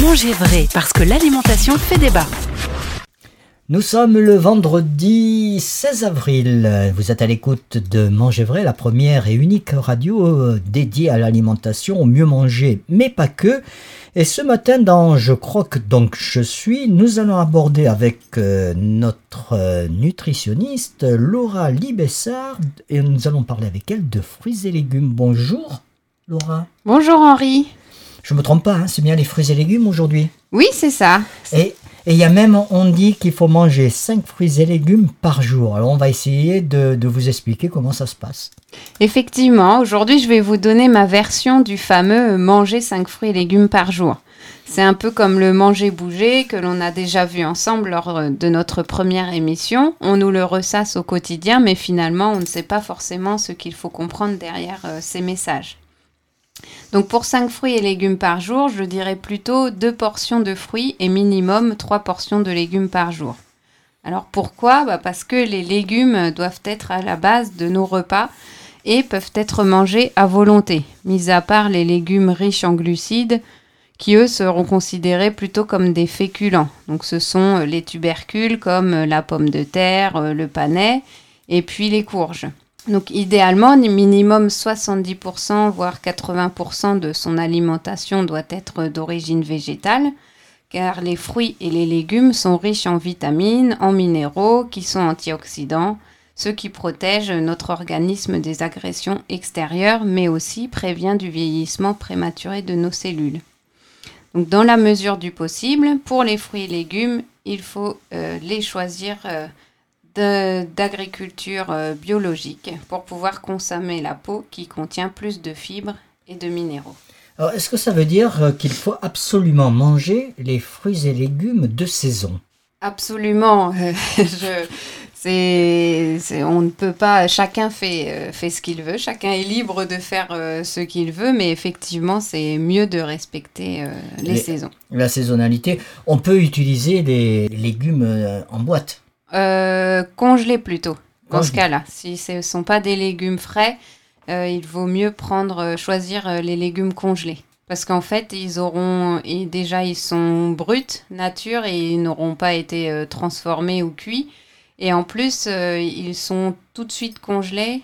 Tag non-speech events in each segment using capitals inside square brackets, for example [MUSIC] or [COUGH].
Mangez vrai, parce que l'alimentation fait débat. Nous sommes le vendredi 16 avril. Vous êtes à l'écoute de Manger vrai, la première et unique radio euh, dédiée à l'alimentation, au mieux manger, mais pas que. Et ce matin, dans Je croque donc je suis, nous allons aborder avec euh, notre euh, nutritionniste Laura Libessard et nous allons parler avec elle de fruits et légumes. Bonjour Laura. Bonjour Henri. Je me trompe pas, hein, c'est bien les fruits et légumes aujourd'hui. Oui, c'est ça. Et il y a même, on dit qu'il faut manger 5 fruits et légumes par jour. Alors on va essayer de, de vous expliquer comment ça se passe. Effectivement, aujourd'hui je vais vous donner ma version du fameux manger 5 fruits et légumes par jour. C'est un peu comme le manger-bouger que l'on a déjà vu ensemble lors de notre première émission. On nous le ressasse au quotidien, mais finalement on ne sait pas forcément ce qu'il faut comprendre derrière euh, ces messages. Donc pour 5 fruits et légumes par jour, je dirais plutôt 2 portions de fruits et minimum 3 portions de légumes par jour. Alors pourquoi? Bah Parce que les légumes doivent être à la base de nos repas et peuvent être mangés à volonté, mis à part les légumes riches en glucides qui eux seront considérés plutôt comme des féculents. Donc ce sont les tubercules comme la pomme de terre, le panais et puis les courges. Donc idéalement, minimum 70%, voire 80% de son alimentation doit être d'origine végétale, car les fruits et les légumes sont riches en vitamines, en minéraux, qui sont antioxydants, ce qui protège notre organisme des agressions extérieures, mais aussi prévient du vieillissement prématuré de nos cellules. Donc dans la mesure du possible, pour les fruits et légumes, il faut euh, les choisir. Euh, d'agriculture euh, biologique pour pouvoir consommer la peau qui contient plus de fibres et de minéraux. Alors, est-ce que ça veut dire euh, qu'il faut absolument manger les fruits et légumes de saison? Absolument. [LAUGHS] Je, c'est, on ne peut pas. Chacun fait, euh, fait ce qu'il veut. Chacun est libre de faire ce qu'il veut, mais effectivement, c'est mieux de respecter les, saisons. La saisonnalité. On peut utiliser des légumes en boîte. Euh, congelés plutôt, dans ce cas-là. Si ce ne sont pas des légumes frais, euh, il vaut mieux prendre, euh, choisir les légumes congelés. Parce qu'en fait, ils auront, et déjà, ils sont bruts, nature, et ils n'auront pas été transformés ou cuits. Et en plus, ils sont tout de suite congelés,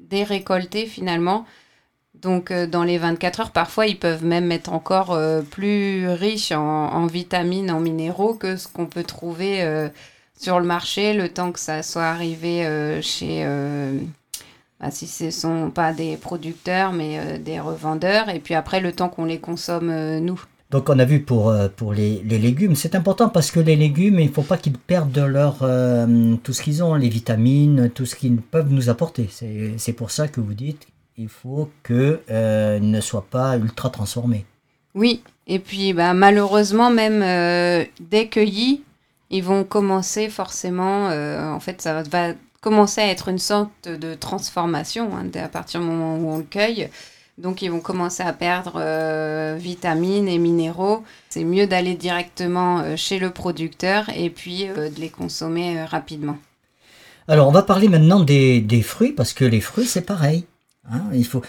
dérécoltés finalement. Donc, dans les 24 heures, parfois, ils peuvent même être encore plus riches en, vitamines, en minéraux que ce qu'on peut trouver sur le marché le temps que ça soit arrivé chez, bah, si ce ne sont pas des producteurs, mais des revendeurs. Et puis après, le temps qu'on les consomme, nous. Donc on a vu pour, pour les, les légumes, c'est important parce que les légumes, il ne faut pas qu'ils perdent de leur, tout ce qu'ils ont, les vitamines, tout ce qu'ils peuvent nous apporter. C'est pour ça que vous dites il faut que euh, ne soit pas ultra transformé. Oui, et puis bah, malheureusement, même euh, dès cueillis, ils vont commencer forcément, euh, en fait, ça va commencer à être une sorte de transformation hein, à partir du moment où on le cueille. Donc ils vont commencer à perdre vitamines et minéraux. C'est mieux d'aller directement chez le producteur et puis de les consommer rapidement. Alors on va parler maintenant des, des fruits parce que les fruits c'est pareil. Hein, il faut.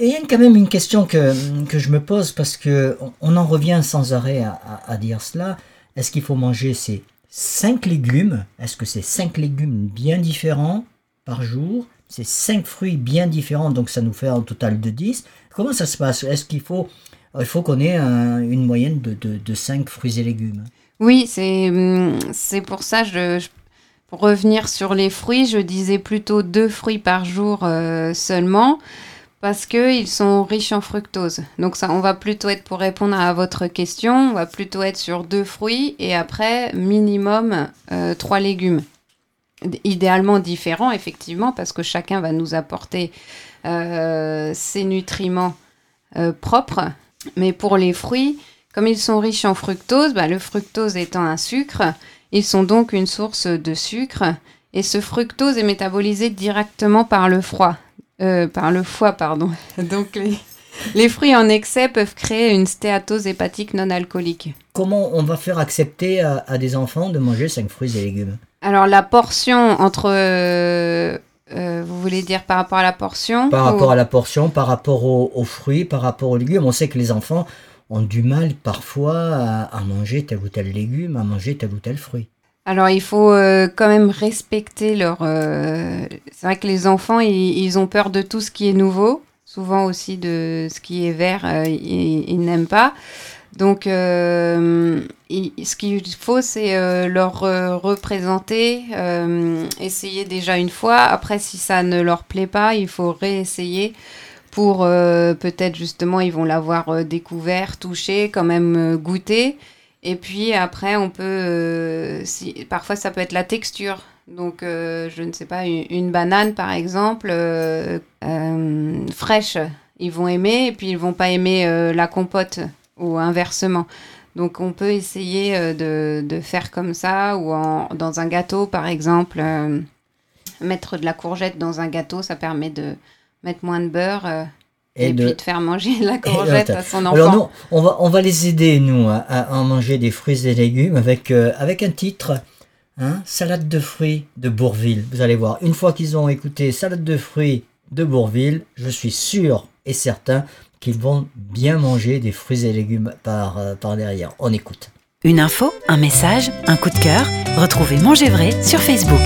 il y a quand même une question que, je me pose parce que on en revient sans arrêt à, dire cela. Est-ce qu'il faut manger ces 5 légumes? Est-ce que c'est 5 légumes bien différents par jour? C'est 5 fruits bien différents, donc ça nous fait un total de 10. Comment ça se passe? Est-ce qu'il faut, il faut qu'on ait une moyenne de, de, 5 fruits et légumes? Oui, c'est, c'est pour ça que je pour revenir sur les fruits, je disais plutôt deux fruits par jour euh, seulement parce qu'ils sont riches en fructose. Donc ça, on va plutôt être, pour répondre à votre question, on va plutôt être sur deux fruits et après minimum euh, trois légumes. Idéalement différents, effectivement, parce que chacun va nous apporter euh, ses nutriments propres. Mais pour les fruits, comme ils sont riches en fructose, bah, le fructose étant un sucre, ils sont donc une source de sucre et ce fructose est métabolisé directement par le froid, euh, par le foie, pardon. [LAUGHS] Donc les, fruits en excès peuvent créer une stéatose hépatique non alcoolique. Comment on va faire accepter à, des enfants de manger 5 fruits et légumes? Alors la portion entre... Euh, euh, vous voulez dire par rapport à la portion Par rapport à la portion, par rapport aux, fruits, par rapport aux légumes. On sait que les enfants ont du mal parfois à, manger tel ou tel légume, à manger tel ou tel fruit. Alors il faut euh, quand même respecter leur... euh, C'est vrai que les enfants, ils, ils ont peur de tout ce qui est nouveau. Souvent aussi de ce qui est vert, euh, ils, n'aiment pas. Donc ce qu'il faut, c'est leur représenter, essayer déjà une fois. Après, si ça ne leur plaît pas, il faut réessayer pour euh, peut-être justement, ils vont l'avoir euh, découvert, touché, quand même euh, goûté. Et puis après, on peut. si, parfois, ça peut être la texture. Donc, je ne sais pas, une, banane par exemple, fraîche, ils vont aimer, et puis ils vont pas aimer la compote, ou inversement. Donc, on peut essayer de, faire comme ça, ou dans un gâteau par exemple. mettre de la courgette dans un gâteau, ça permet de mettre moins de beurre. euh, et, Et de- puis de faire manger la courgette à son enfant. Alors nous, on va, on va les aider, nous, à, à en manger des fruits et légumes avec, euh, avec un titre, hein, Salade de fruits de Bourville. Vous allez voir, une fois qu'ils ont écouté Salade de fruits de Bourville, je suis sûr et certain qu'ils vont bien manger des fruits et légumes par, euh, par derrière. On écoute. Une info, un message, un coup de cœur. Retrouvez Manger Vrai sur Facebook.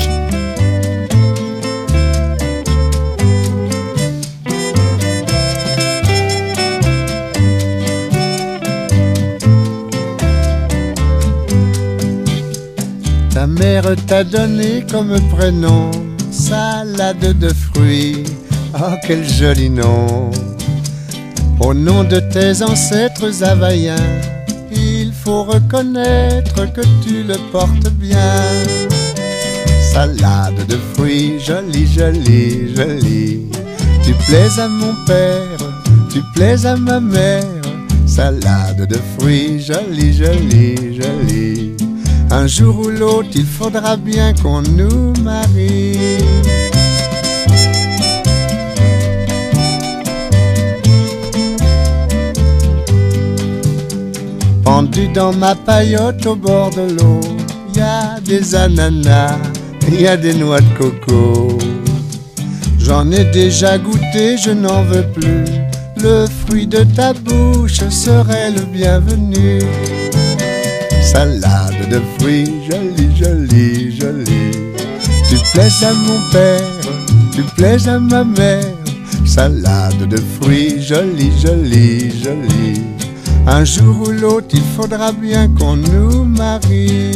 Ta mère t'a donné comme prénom salade de fruits. Oh, quel joli nom! Au nom de tes ancêtres havaïens, il faut reconnaître que tu le portes bien. Salade de fruits, jolie, jolie, jolie. Tu plais à mon père, tu plais à ma mère. Salade de fruits, jolie, jolie, jolie. Un jour ou l'autre, il faudra bien qu'on nous marie. Pendu dans ma paillote au bord de l'eau, y a des ananas, y a des noix de coco. J'en ai déjà goûté, je n'en veux plus. Le fruit de ta bouche serait le bienvenu. Salade de fruits, jolie, jolie, jolie. Tu plais à mon père, tu plais à ma mère. Salade de fruits, jolie, jolie, jolie. Un jour ou l'autre, il faudra bien qu'on nous marie.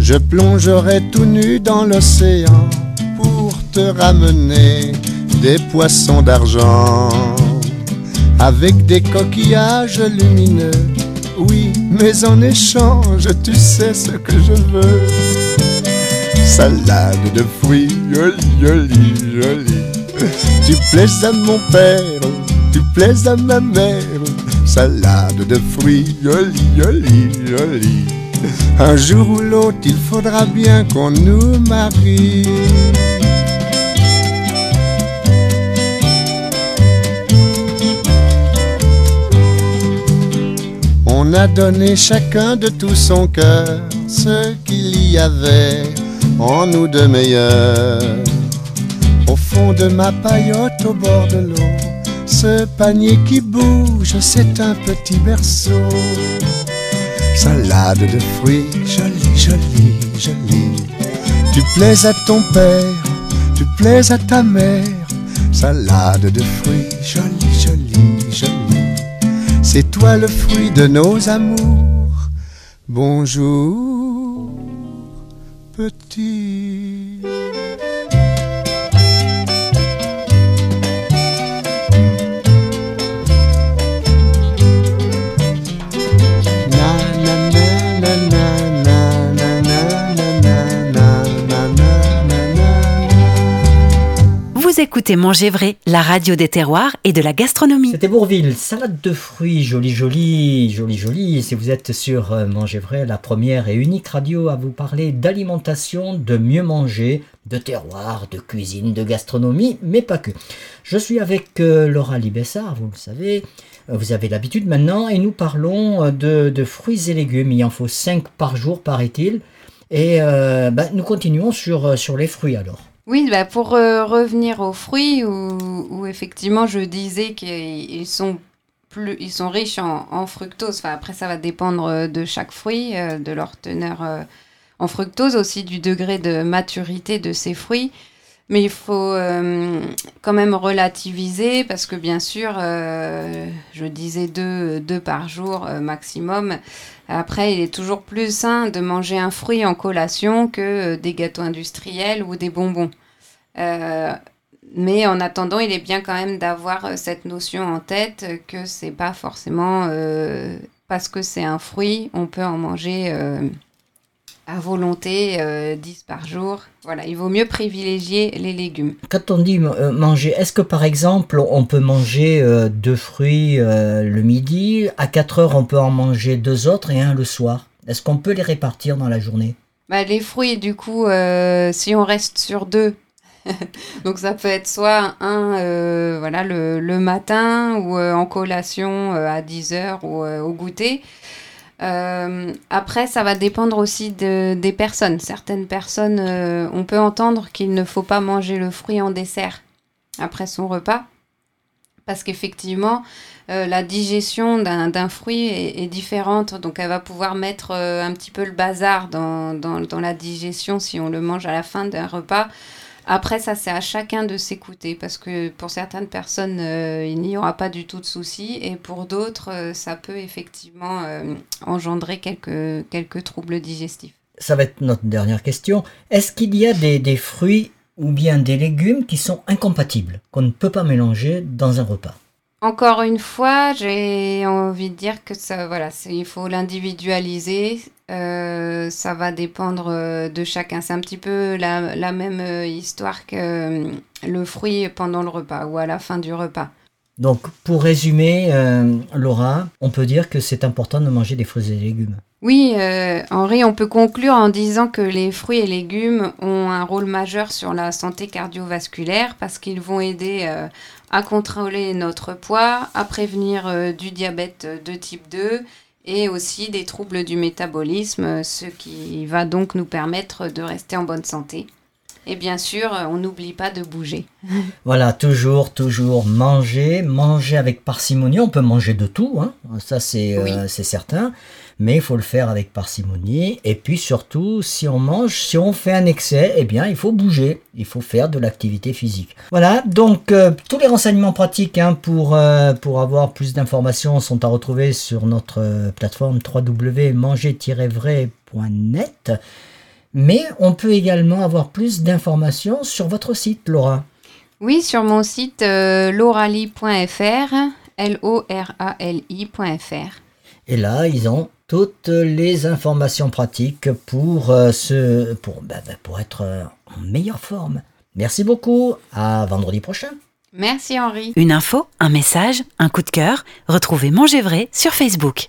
Je plongerai tout nu dans l'océan pour te ramener des poissons d'argent avec des coquillages lumineux. Oui, mais en échange, tu sais ce que je veux. Salade de fruits, jolie, jolie, jolie. Tu plais à mon père, tu plais à ma mère. Salade de fruits, jolie, jolie, jolie. Un jour ou l'autre, il faudra bien qu'on nous marie. On a donné chacun de tout son cœur ce qu'il y avait en nous de meilleur. Au fond de ma paillote au bord de l'eau, ce panier qui bouge, c'est un petit berceau. Salade de fruits, jolie, jolie, jolie. Tu plais à ton père, tu plais à ta mère. Salade de fruits, jolie, jolie. C'est toi le fruit de nos amours. Bonjour, petit. Écoutez Manger Vrai, la radio des terroirs et de la gastronomie. C'était Bourville, salade de fruits, jolie, jolie, jolie, jolie. Si vous êtes sur euh, Manger Vrai, la première et unique radio à vous parler d'alimentation, de mieux manger, de terroir, de cuisine, de gastronomie, mais pas que. Je suis avec euh, Laura Libessard, vous le savez, euh, vous avez l'habitude maintenant, et nous parlons de, fruits et légumes. Il en faut 5 par jour, paraît-il. Et bah, nous continuons sur, sur les fruits alors. Oui, bah pour euh, revenir aux fruits, où, effectivement je disais qu'ils sont plus, ils sont riches en, en fructose. Enfin, après, ça va dépendre euh, de chaque fruit, euh, de leur teneur en fructose, aussi du degré de maturité de ces fruits. Mais il faut euh, quand même relativiser parce que bien sûr, euh, je disais deux, deux par jour euh, maximum. Après, il est toujours plus sain de manger un fruit en collation que des gâteaux industriels ou des bonbons. Mais en attendant, il est bien quand même d'avoir cette notion en tête que c'est pas forcément parce que c'est un fruit, on peut en manger à volonté euh, 10 par jour. Voilà, il vaut mieux privilégier les légumes. Quand on dit euh, manger, est-ce que par exemple on peut manger euh, deux fruits euh, le midi, à 4 heures on peut en manger deux autres et un le soir? Est-ce qu'on peut les répartir dans la journée? Bah, les fruits, du coup, si on reste sur deux, [LAUGHS] donc ça peut être soit un euh, voilà, le, le matin ou euh, en collation euh, à 10h ou au goûter. Euh, après, ça va dépendre aussi de, des personnes. Certaines personnes, euh, on peut entendre qu'il ne faut pas manger le fruit en dessert après son repas. Parce qu'effectivement, euh, la digestion d'un fruit est, différente. Donc, elle va pouvoir mettre un petit peu le bazar dans, dans, dans la digestion si on le mange à la fin d'un repas. Après, ça, c'est à chacun de s'écouter parce que pour certaines personnes, euh, il n'y aura pas du tout de souci et pour d'autres, euh, ça peut effectivement euh, engendrer quelques, troubles digestifs. Ça va être notre dernière question. Est-ce qu'il y a des fruits ou bien des légumes qui sont incompatibles, qu'on ne peut pas mélanger dans un repas? Encore une fois, j'ai envie de dire que ça, voilà, il faut l'individualiser. Euh, ça va dépendre euh, de chacun. C'est un petit peu la, même euh, histoire que le fruit pendant le repas ou à la fin du repas. Donc pour résumer, euh, Laura, on peut dire que c'est important de manger des fruits et légumes. Oui, euh, Henri, on peut conclure en disant que les fruits et légumes ont un rôle majeur sur la santé cardiovasculaire parce qu'ils vont aider euh, à contrôler notre poids, à prévenir du diabète de type 2 et aussi des troubles du métabolisme, ce qui va donc nous permettre de rester en bonne santé. Et bien sûr, euh, on n'oublie pas de bouger. [LAUGHS] Voilà, toujours, toujours manger, manger avec parcimonie. On peut manger de tout, hein, ça c'est Oui. euh, c'est certain, mais il faut le faire avec parcimonie. Et puis surtout, si on mange, si on fait un excès, eh bien il faut bouger, il faut faire de l'activité physique. Voilà, donc euh, tous les renseignements pratiques hein, pour, euh, pour avoir plus d'informations sont à retrouver sur notre plateforme www.manger-vrai.net. Mais on peut également avoir plus d'informations sur votre site, Laura. Oui, sur mon site euh, lorali.fr, L-O-R-A-L-I.fr. Et là, ils ont toutes les informations pratiques pour, euh, se, pour, bah, bah, pour être euh, en meilleure forme. Merci beaucoup. À vendredi prochain. Merci Henri. Une info, un message, un coup de cœur. Retrouvez Manger Vrai sur Facebook.